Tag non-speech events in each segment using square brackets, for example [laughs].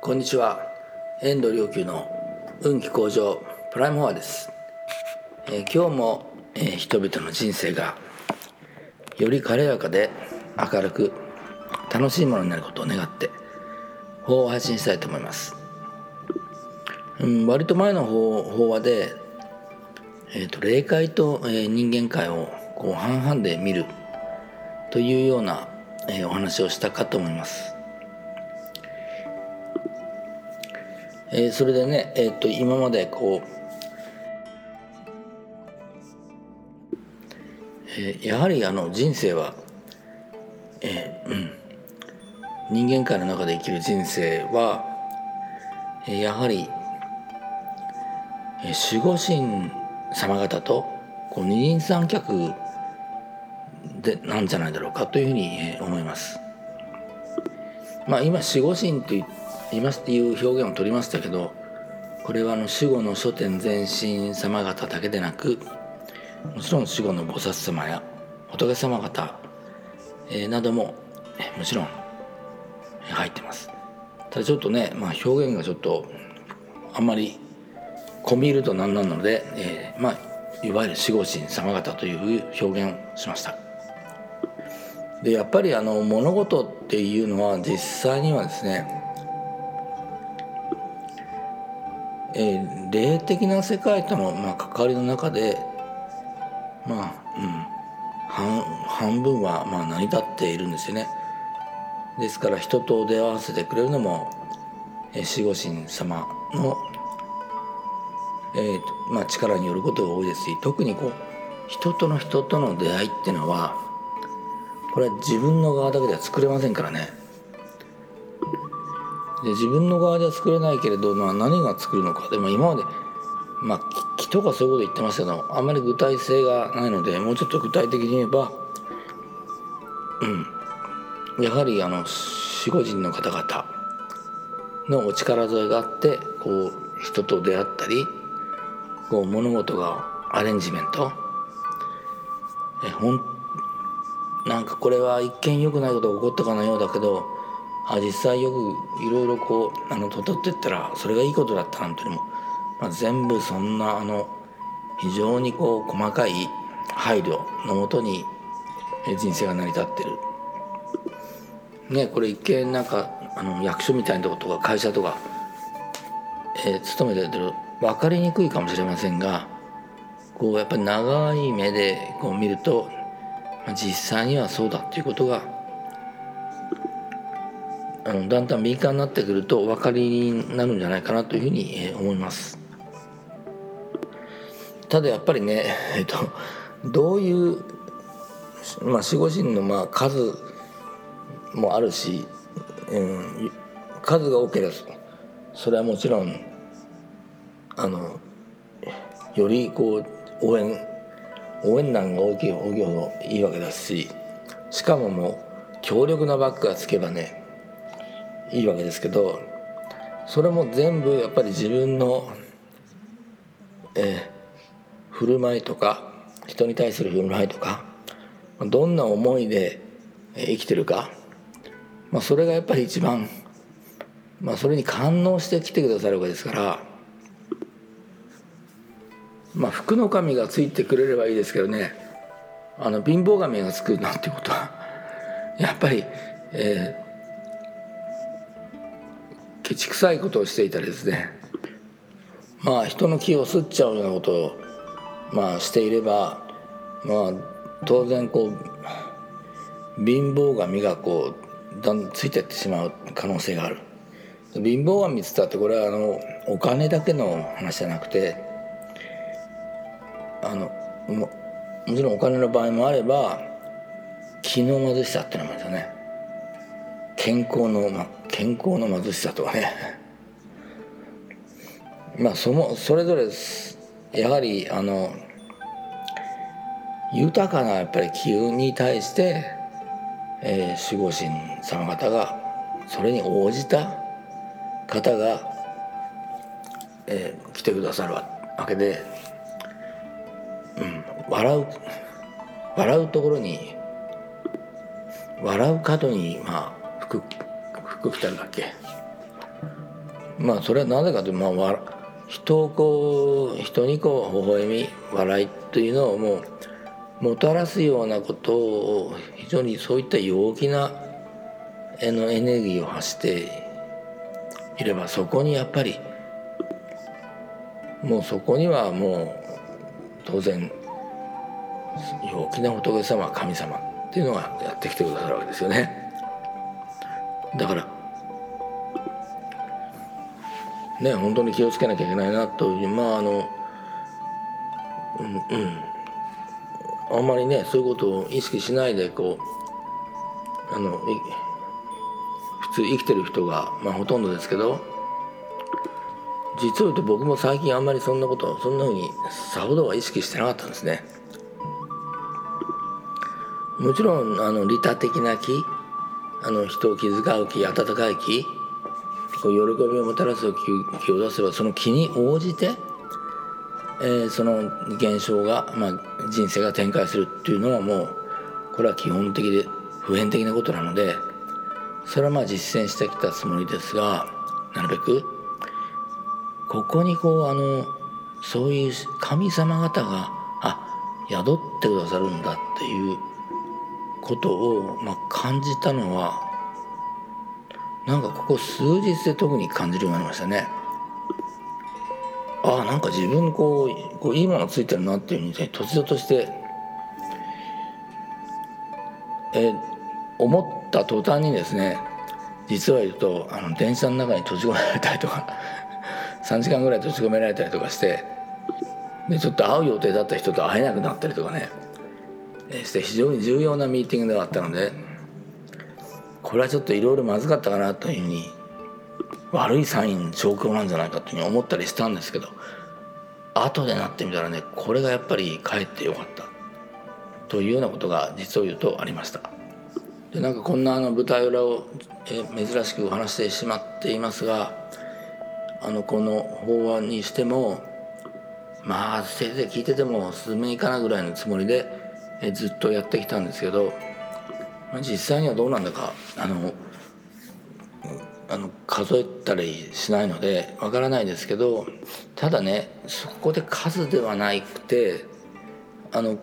こんにちは。遠藤良久の運気向上プライムフォアです、えー、今日も、えー、人々の人生がより軽やかで明るく楽しいものになることを願って法を発信したいと思います、うん、割と前の法法話で、えーと、霊界と、えー、人間界をこう半々で見るというような、えー、お話をしたかと思います。えー、それでね、えー、っと今までこう、えー、やはりあの人生は、えーうん、人間界の中で生きる人生は、えー、やはり、えー、守護神様方とこう二人三脚でなんじゃないだろうかというふうに、え、思います。まあ、今守護神と言っていますっていう表現を取りましたけどこれはあの守護の書店前身様方だけでなくもちろん守護の菩薩様や仏様方、えー、などももちろん入ってます。ただちょっとね、まあ、表現がちょっとあんまり込み入ると何なので、えー、まあいわゆる守護神様方という表現をしました。でやっぱりあの物事っていうのは実際にはですねえー、霊的な世界との、まあ、関わりの中でまあうん半分はまあ成り立っているんですよね。ですから人と出会わせてくれるのも、えー、守護神様の、えーまあ、力によることが多いですし特にこう人との人との出会いっていうのはこれは自分の側だけでは作れませんからね。で自分の側では作れないけれど、まあ、何が作るのか。でも今まで、まあ、気とかそういうこと言ってますけどあんまり具体性がないのでもうちょっと具体的に言えば、うん、やはりあの守護神の方々のお力添えがあってこう人と出会ったりこう物事がアレンジメント。えほんなんかこれは一見良くないことが起こったかのようだけどあ実際よくいろいろこうあのとってったらそれがいいことだったなんていうのも、まあ、全部そんなあの非常にこう細かい配慮のもとに人生が成り立ってる。ねこれ一見なんかあの役所みたいなとことか会社とか、えー、勤めてる分かりにくいかもしれませんがこうやっぱり長い目でこう見ると、まあ、実際にはそうだっていうことがあのだんだん敏感になってくるとお分かりになるんじゃないかなというふうに思います。ただやっぱりね、えっと、どういう、まあ、守護神のまあ数もあるし、うん、数が多ければそれはもちろんあのよりこう応援応援団が大きい大きいほどいいわけだししかももう強力なバックがつけばねいいわけですけどそれも全部やっぱり自分の、えー、振る舞いとか人に対する振る舞いとかどんな思いで生きてるか、まあ、それがやっぱり一番、まあ、それに感応してきてくださるわけですから、まあ、福の神がついてくれればいいですけどねあの貧乏神がつくなんてことはやっぱり、えー、ケチくさいことをしていたりですね。まあ人の気を吸っちゃうようなことをまあしていればまあ当然こう貧乏神がこうだんついてってしまう可能性がある。貧乏神っつったってこれはあのお金だけの話じゃなくてあのももちろんお金の場合もあれば気の貧しさってのもあるんですよね。健康の、ま健康の貧しさとかね。[laughs] まあそのそれぞれやはりあの豊かなやっぱり機運に対して、えー、守護神様方がそれに応じた方が、えー、来てくださるわけで、うん、笑う笑うところに笑う角にまあ服服着たんだけまあそれはなぜかというと、まあ、人をこう人にこう微笑み笑いというのをもうもたらすようなことを非常にそういった陽気な絵のエネルギーを発していればそこにやっぱりもうそこにはもう当然陽気な仏様神様っていうのがやってきてくださるわけですよね。だからね本当に気をつけなきゃいけないなというまああのうんうん。あんまりねそういうことを意識しないでこうあの普通生きてる人が、まあ、ほとんどですけど実を言うと僕も最近あんまりそんなことそんなふうにさほどは意識してなかったんですね。もちろんあの利他的な気あの人を気遣う気温かい気こう喜びをもたらす気を出せばその気に応じて、えー、その現象が、まあ、人生が展開するっていうのはもうこれは基本的で普遍的なことなのでそれはまあ実践してきたつもりですがなるべくここにこうあのそういう神様方があ宿ってくださるんだっていうことを、まあ、感じたのはなんかここ数日で特に感じるようになりましたね。ああなんか自分こうこういいものついてるなっていうふうに、突如としてえ思った途端にですね実は言うとあの電車の中に閉じ込められたりとか [laughs] 3時間ぐらい閉じ込められたりとかしてでちょっと会う予定だった人と会えなくなったりとかねして非常に重要なミーティングではあったのでこれはちょっといろいろまずかったかなというふうに悪いサイン状況なんじゃないかというふうに思ったりしたんですけど後でなってみたらねこれがやっぱりかえってよかった。というようなことが実を言うとありました。でなんかこんなあの舞台裏をえ珍しくお話してしまっていますがあのこの法案にしてもまあせいぜい聞いてても数名いかなぐらいのつもりでえずっとやってきたんですけど、まあ、実際にはどうなんだかあのあの数えたりしないのでわからないですけどただねそこで数ではなくてあの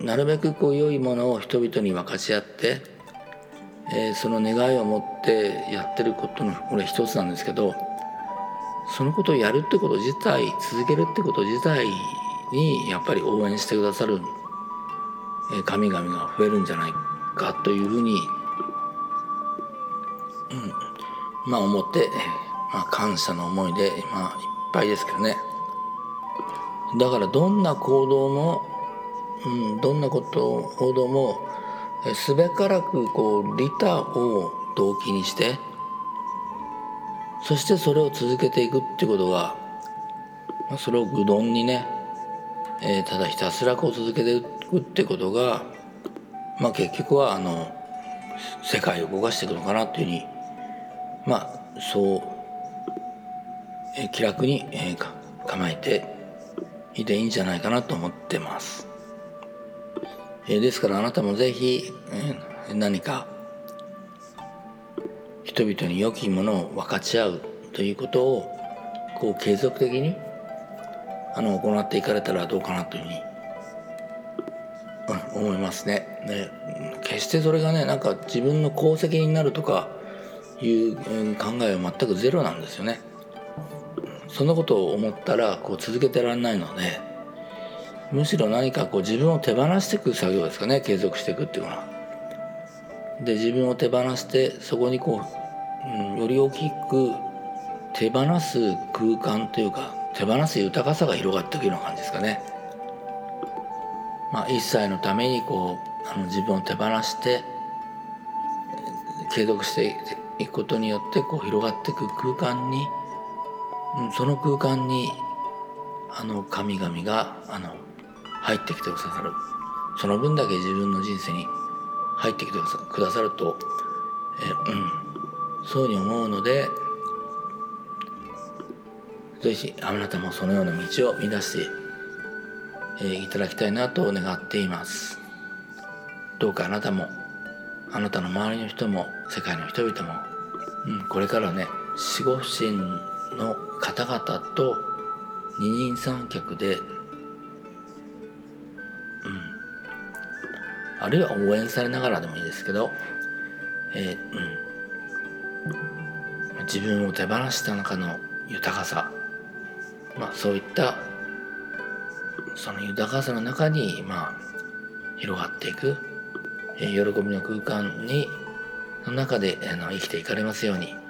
なるべくこう良いものを人々に分かち合って、えー、その願いを持ってやってることのこれ一つなんですけどそのことをやるってこと自体続けるってこと自体にやっぱり応援してくださる神々が増えるんじゃないかというふうに、うん、まあ思って、まあ、感謝の思いで、まあ、いっぱいですけどね。だからどんな行動も、うん、どんなこと行動もすべからくこう利他を動機にしてそしてそれを続けていくっていうことが、ま、それを愚鈍にね、えー、ただひたすらこう続けていくってことが、まあ、結局はあの世界を動かしていくのかなっていうふうにまあそう、えー、気楽に、えー、構えていていいんじゃないかなと思ってます。えー、ですからあなたもぜひ、えー、何か人々に良きものを分かち合うということをこう継続的にあの行っていかれたらどうかなというふうに、うん、思いますね。で決してそれがねなんか自分の功績になるとかいう考えは全くゼロなんですよね。そんなことを思ったらこう続けてらんないのでむしろ何かこう自分を手放していく作業ですかね継続していくっていうのは。で自分を手放してそこにこう、うん、より大きく手放す空間というか手放す豊かさが広がっていくような感じですかね。まあ、一切のためにこうあの自分を手放して継続していくことによってこう広がっていく空間に、その空間にあの神々があの入ってきてくださるその分だけ自分の人生に入ってきてくださると、えうんそうに思うのでぜひあなたもそのような道を見出して、いただきたいなと願っています。どうかあなたもあなたの周りの人も世界の人々も、うん、これからね守護神の方々と二人三脚で、うん、あるいは応援されながらでもいいですけど、えーうん、自分を手放した中の豊かさ、まあ、そういったその豊かさの中に、まあ、広がっていく、え、喜びの空間にの中であの生きていかれますように。